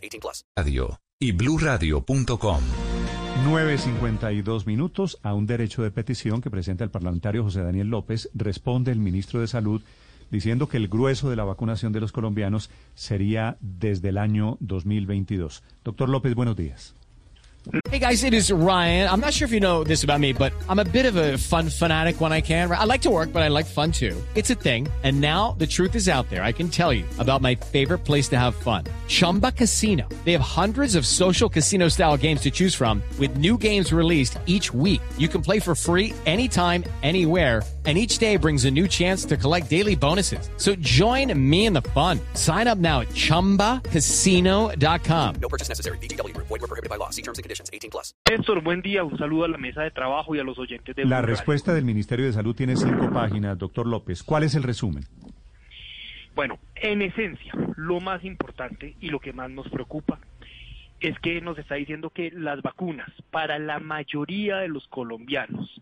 18 plus. Radio y bluradio.com. 9.52 minutos a un derecho de petición que presenta el parlamentario José Daniel López. Responde el ministro de Salud diciendo que el grueso de la vacunación de los colombianos sería desde el año 2022. Doctor López, buenos días. Hey guys, it is Ryan. I'm not sure if you know this about me, but I'm a bit of a fun fanatic when I can. I like to work, but I like fun too. It's a thing. And now the truth is out there. I can tell you about my favorite place to have fun. Chumba Casino. They have hundreds of social casino style games to choose from with new games released each week. You can play for free anytime, anywhere and each day brings a new chance to collect daily bonuses. So join me in the fun. Sign up now at ChumbaCasino.com. No purchase necessary. BGW. Void were prohibited by law. See terms and conditions. 18 plus. Néstor, buen día. Un saludo a la mesa de trabajo y a los oyentes de La respuesta del Ministerio de Salud tiene cinco páginas, doctor López. ¿Cuál es el resumen? Bueno, en esencia, lo más importante y lo que más nos preocupa es que nos está diciendo que las vacunas para la mayoría de los colombianos,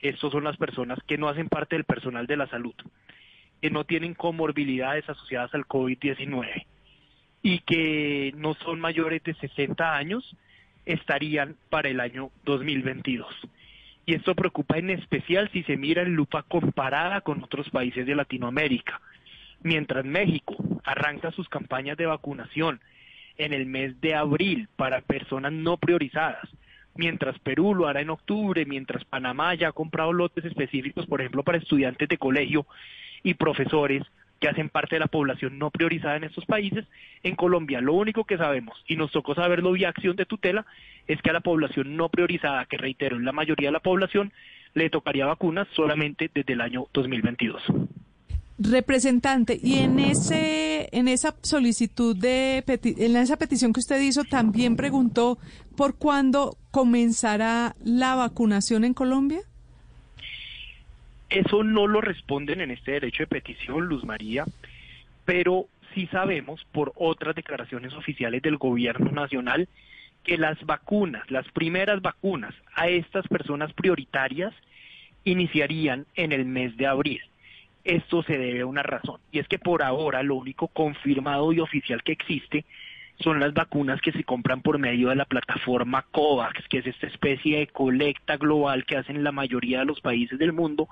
estos son las personas que no hacen parte del personal de la salud, que no tienen comorbilidades asociadas al COVID-19 y que no son mayores de 60 años, estarían para el año 2022. Y esto preocupa en especial si se mira en lupa comparada con otros países de Latinoamérica. Mientras México arranca sus campañas de vacunación en el mes de abril para personas no priorizadas, mientras Perú lo hará en octubre, mientras Panamá ya ha comprado lotes específicos, por ejemplo, para estudiantes de colegio y profesores que hacen parte de la población no priorizada en estos países, en Colombia lo único que sabemos, y nos tocó saberlo vía acción de tutela, es que a la población no priorizada, que reitero, es la mayoría de la población, le tocaría vacunas solamente desde el año 2022. Representante, y en ese, en esa solicitud de en esa petición que usted hizo, también preguntó por cuándo comenzará la vacunación en Colombia. Eso no lo responden en este derecho de petición, Luz María, pero sí sabemos por otras declaraciones oficiales del gobierno nacional que las vacunas, las primeras vacunas a estas personas prioritarias iniciarían en el mes de abril. Esto se debe a una razón, y es que por ahora lo único confirmado y oficial que existe son las vacunas que se compran por medio de la plataforma COVAX, que es esta especie de colecta global que hacen la mayoría de los países del mundo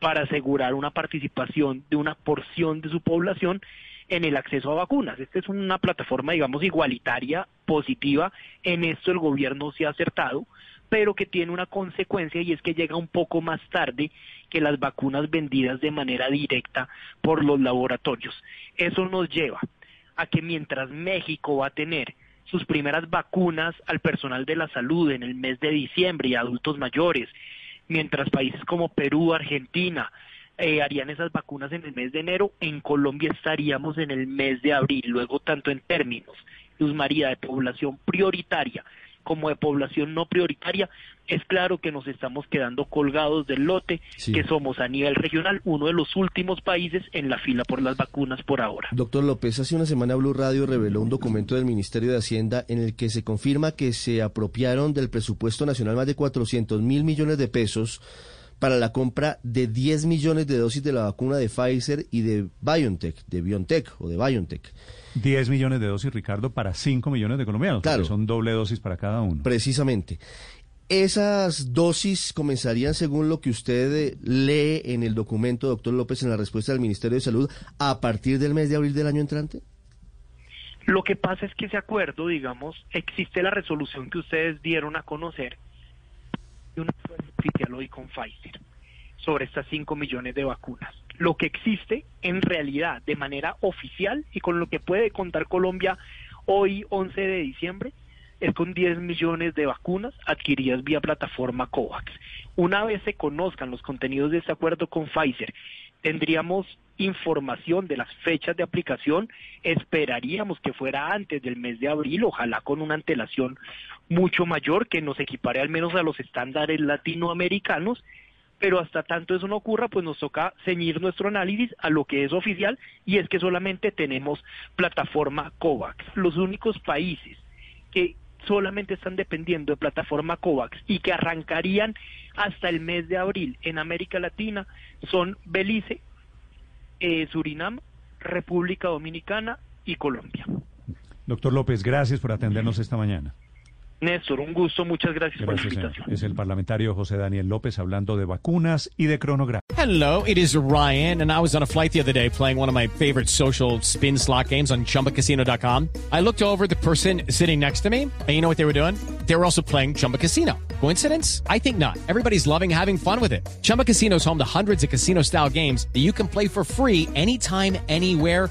para asegurar una participación de una porción de su población en el acceso a vacunas. Esta es una plataforma, digamos, igualitaria, positiva. En esto el gobierno se ha acertado, pero que tiene una consecuencia y es que llega un poco más tarde que las vacunas vendidas de manera directa por los laboratorios. Eso nos lleva a que mientras México va a tener sus primeras vacunas al personal de la salud en el mes de diciembre y a adultos mayores, mientras países como Perú, Argentina eh, harían esas vacunas en el mes de enero, en Colombia estaríamos en el mes de abril. Luego, tanto en términos, Luz María, de población prioritaria como de población no prioritaria, es claro que nos estamos quedando colgados del lote, Sí. que somos a nivel regional uno de los últimos países en la fila por las vacunas por ahora. Doctor López, hace una semana Blue Radio reveló un documento del Ministerio de Hacienda en el que se confirma que se apropiaron del presupuesto nacional más de 400 mil millones de pesos para la compra de 10 millones de dosis de la vacuna de Pfizer y de BioNTech, de BioNTech o de BioNTech. 10 millones de dosis, Ricardo, para 5 millones de colombianos. Claro. Son doble dosis para cada uno. Precisamente. Esas dosis comenzarían, según lo que usted eh, lee en el documento, doctor López, en la respuesta del Ministerio de Salud, a partir del mes de abril del año entrante. Lo que pasa es que ese acuerdo, digamos, existe la resolución que ustedes dieron a conocer y un acuerdo oficial hoy con Pfizer sobre estas 5 millones de vacunas. Lo que existe en realidad de manera oficial y con lo que puede contar Colombia hoy 11 de diciembre es con 10 millones de vacunas adquiridas vía plataforma COVAX. Una vez se conozcan los contenidos de este acuerdo con Pfizer, tendríamos información de las fechas de aplicación. Esperaríamos que fuera antes del mes de abril, ojalá con una antelación mucho mayor que nos equipare al menos a los estándares latinoamericanos pero hasta tanto eso no ocurra, pues nos toca ceñir nuestro análisis a lo que es oficial y es que solamente tenemos plataforma COVAX. Los únicos países que solamente están dependiendo de plataforma COVAX y que arrancarían hasta el mes de abril en América Latina son Belice, eh, Surinam, República Dominicana y Colombia. Doctor López, gracias por atendernos esta mañana. Néstor, un gusto, muchas gracias, por la señor. invitación. Es el parlamentario José Daniel López hablando de vacunas y de cronograma. Hello, it is Ryan, and I was on a flight the other day playing one of my favorite social spin slot games on chumbacasino.com. I looked over at the person sitting next to me, and you know what they were doing? They were also playing Chumba Casino. Coincidence? I think not. Everybody's loving having fun with it. Chumba Casino is home to hundreds of casino style games that you can play for free anytime, anywhere